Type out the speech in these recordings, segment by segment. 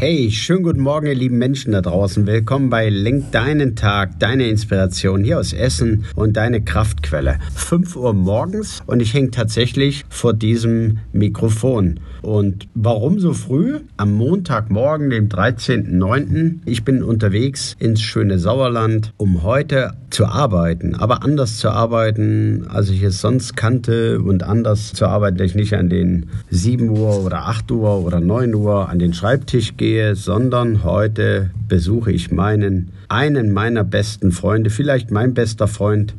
Hey, schönen guten Morgen, ihr lieben Menschen da draußen. Willkommen bei Lenk deinen Tag, deine Inspiration hier aus Essen und deine Kraftquelle. 5 Uhr morgens und ich hänge tatsächlich vor diesem Mikrofon. Und warum so früh? Am Montagmorgen, dem 13.09. Ich bin unterwegs ins schöne Sauerland, um heute zu arbeiten, aber anders zu arbeiten, als ich es sonst kannte und anders zu arbeiten, dass ich nicht an den 7 Uhr oder 8 Uhr oder 9 Uhr an den Schreibtisch gehe, sondern heute besuche ich meinen, einen meiner besten Freunde, vielleicht mein bester Freund,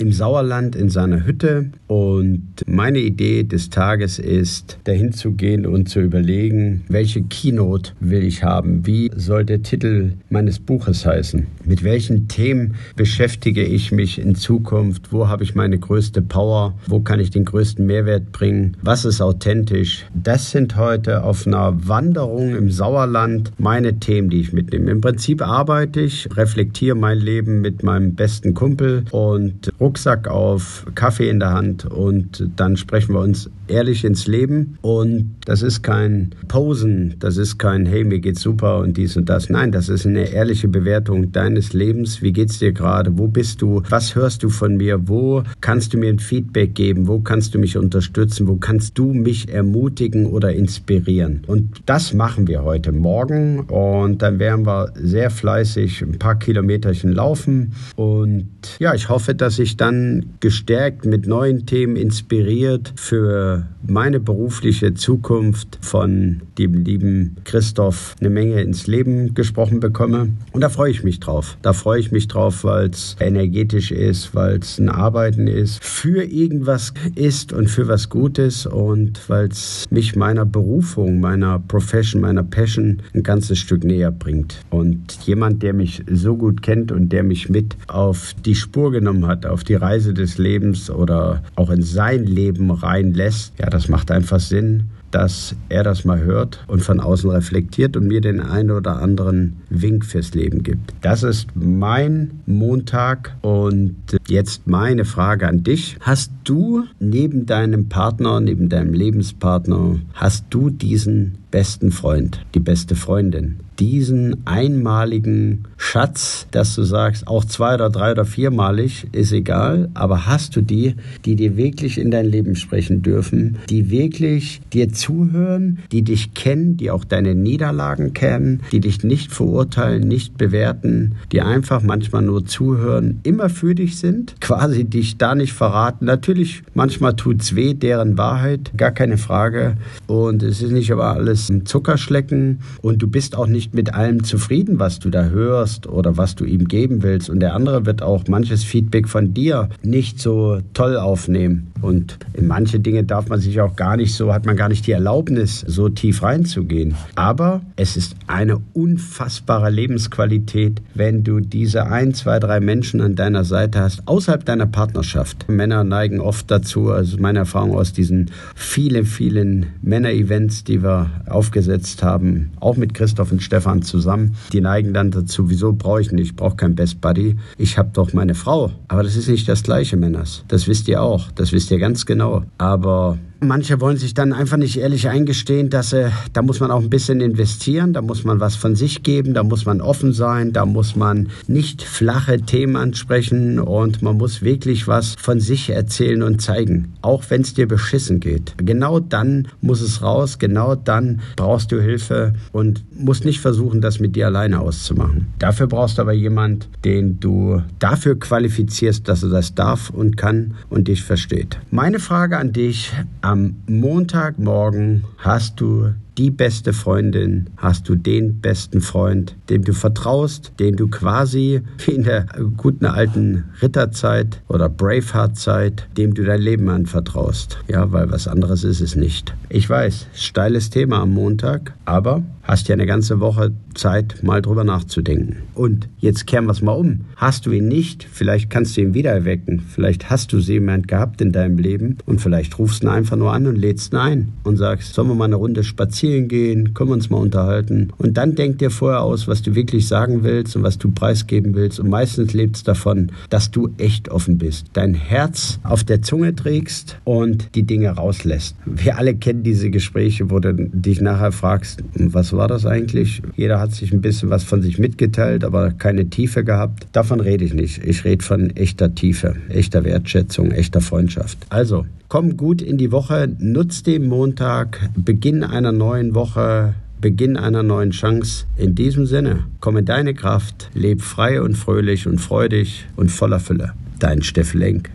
im Sauerland in seiner Hütte. Und meine Idee des Tages ist, dahin zu gehen und zu überlegen, welche Keynote will ich haben? Wie soll der Titel meines Buches heißen? Mit welchen Themen beschäftige ich mich in Zukunft? Wo habe ich meine größte Power? Wo kann ich den größten Mehrwert bringen? Was ist authentisch? Das sind heute auf einer Wanderung im Sauerland meine Themen, die ich mitnehme. Im Prinzip arbeite ich, reflektiere mein Leben mit meinem besten Kumpel und Rucksack auf, Kaffee in der Hand und dann sprechen wir uns ehrlich ins Leben. Und das ist kein Posen, das ist kein Hey, mir geht's super und dies und das. Nein, das ist eine ehrliche Bewertung deines Lebens. Wie geht's dir gerade? Wo bist du? Was hörst du von mir? Wo kannst du mir ein Feedback geben? Wo kannst du mich unterstützen? Wo kannst du mich ermutigen oder inspirieren? Und das machen wir heute Morgen und dann werden wir sehr fleißig ein paar Kilometerchen laufen und ja, ich hoffe, dass ich dann gestärkt mit neuen Themen inspiriert für meine berufliche Zukunft von dem lieben Christoph eine Menge ins Leben gesprochen bekomme. Und da freue ich mich drauf. Da freue ich mich drauf, weil es energetisch ist, weil es ein Arbeiten ist, für irgendwas ist und für was Gutes und weil es mich meiner Berufung, meiner Profession, meiner Passion ein ganzes Stück näher bringt. Und jemand, der mich so gut kennt und der mich mit auf die Spur genommen hat, auf die Reise des Lebens oder auch in sein Leben reinlässt, ja, das macht einfach Sinn dass er das mal hört und von außen reflektiert und mir den einen oder anderen Wink fürs Leben gibt. Das ist mein Montag und jetzt meine Frage an dich. Hast du neben deinem Partner, neben deinem Lebenspartner, hast du diesen besten Freund, die beste Freundin, diesen einmaligen Schatz, dass du sagst, auch zwei oder drei oder viermalig, ist egal, aber hast du die, die dir wirklich in dein Leben sprechen dürfen, die wirklich dir zuhören, die dich kennen, die auch deine Niederlagen kennen, die dich nicht verurteilen, nicht bewerten, die einfach manchmal nur zuhören, immer für dich sind, quasi dich da nicht verraten. Natürlich, manchmal tut's weh, deren Wahrheit, gar keine Frage. Und es ist nicht aber alles ein Zuckerschlecken und du bist auch nicht mit allem zufrieden, was du da hörst oder was du ihm geben willst. Und der andere wird auch manches Feedback von dir nicht so toll aufnehmen. Und in manche Dinge darf man sich auch gar nicht so, hat man gar nicht die Erlaubnis, so tief reinzugehen. Aber es ist eine unfassbare Lebensqualität, wenn du diese ein, zwei, drei Menschen an deiner Seite hast, außerhalb deiner Partnerschaft. Männer neigen oft dazu, also meine Erfahrung aus diesen vielen, vielen Männer-Events, die wir aufgesetzt haben, auch mit Christoph und Stefan zusammen, die neigen dann dazu, wieso brauche ich nicht, ich brauche kein Best Buddy, ich habe doch meine Frau. Aber das ist nicht das gleiche, Männers. Das wisst ihr auch, das wisst ihr ganz genau. Aber Manche wollen sich dann einfach nicht ehrlich eingestehen, dass äh, da muss man auch ein bisschen investieren, da muss man was von sich geben, da muss man offen sein, da muss man nicht flache Themen ansprechen und man muss wirklich was von sich erzählen und zeigen, auch wenn es dir beschissen geht. Genau dann muss es raus, genau dann brauchst du Hilfe und musst nicht versuchen, das mit dir alleine auszumachen. Dafür brauchst du aber jemand, den du dafür qualifizierst, dass er das darf und kann und dich versteht. Meine Frage an dich, am Montagmorgen hast du die beste Freundin, hast du den besten Freund, dem du vertraust, dem du quasi wie in der guten alten Ritterzeit oder Braveheart-Zeit, dem du dein Leben anvertraust. Ja, weil was anderes ist es nicht. Ich weiß, steiles Thema am Montag, aber hast ja eine ganze Woche Zeit, mal drüber nachzudenken. Und jetzt kehren wir es mal um. Hast du ihn nicht, vielleicht kannst du ihn wieder erwecken. Vielleicht hast du jemand gehabt in deinem Leben und vielleicht rufst du ihn einfach nur an und lädst ihn ein und sagst, sollen wir mal eine Runde spazieren gehen, können wir uns mal unterhalten. Und dann denk dir vorher aus, was du wirklich sagen willst und was du preisgeben willst. Und meistens lebt es davon, dass du echt offen bist, dein Herz auf der Zunge trägst und die Dinge rauslässt. Wir alle kennen diese Gespräche, wo du dich nachher fragst, was war das eigentlich? Jeder hat sich ein bisschen was von sich mitgeteilt, aber keine Tiefe gehabt. Davon rede ich nicht. Ich rede von echter Tiefe, echter Wertschätzung, echter Freundschaft. Also, komm gut in die Woche, nutz den Montag, Beginn einer neuen Woche. Beginn einer neuen Chance. In diesem Sinne, komm in deine Kraft, leb frei und fröhlich und freudig und voller Fülle. Dein Steff Lenk.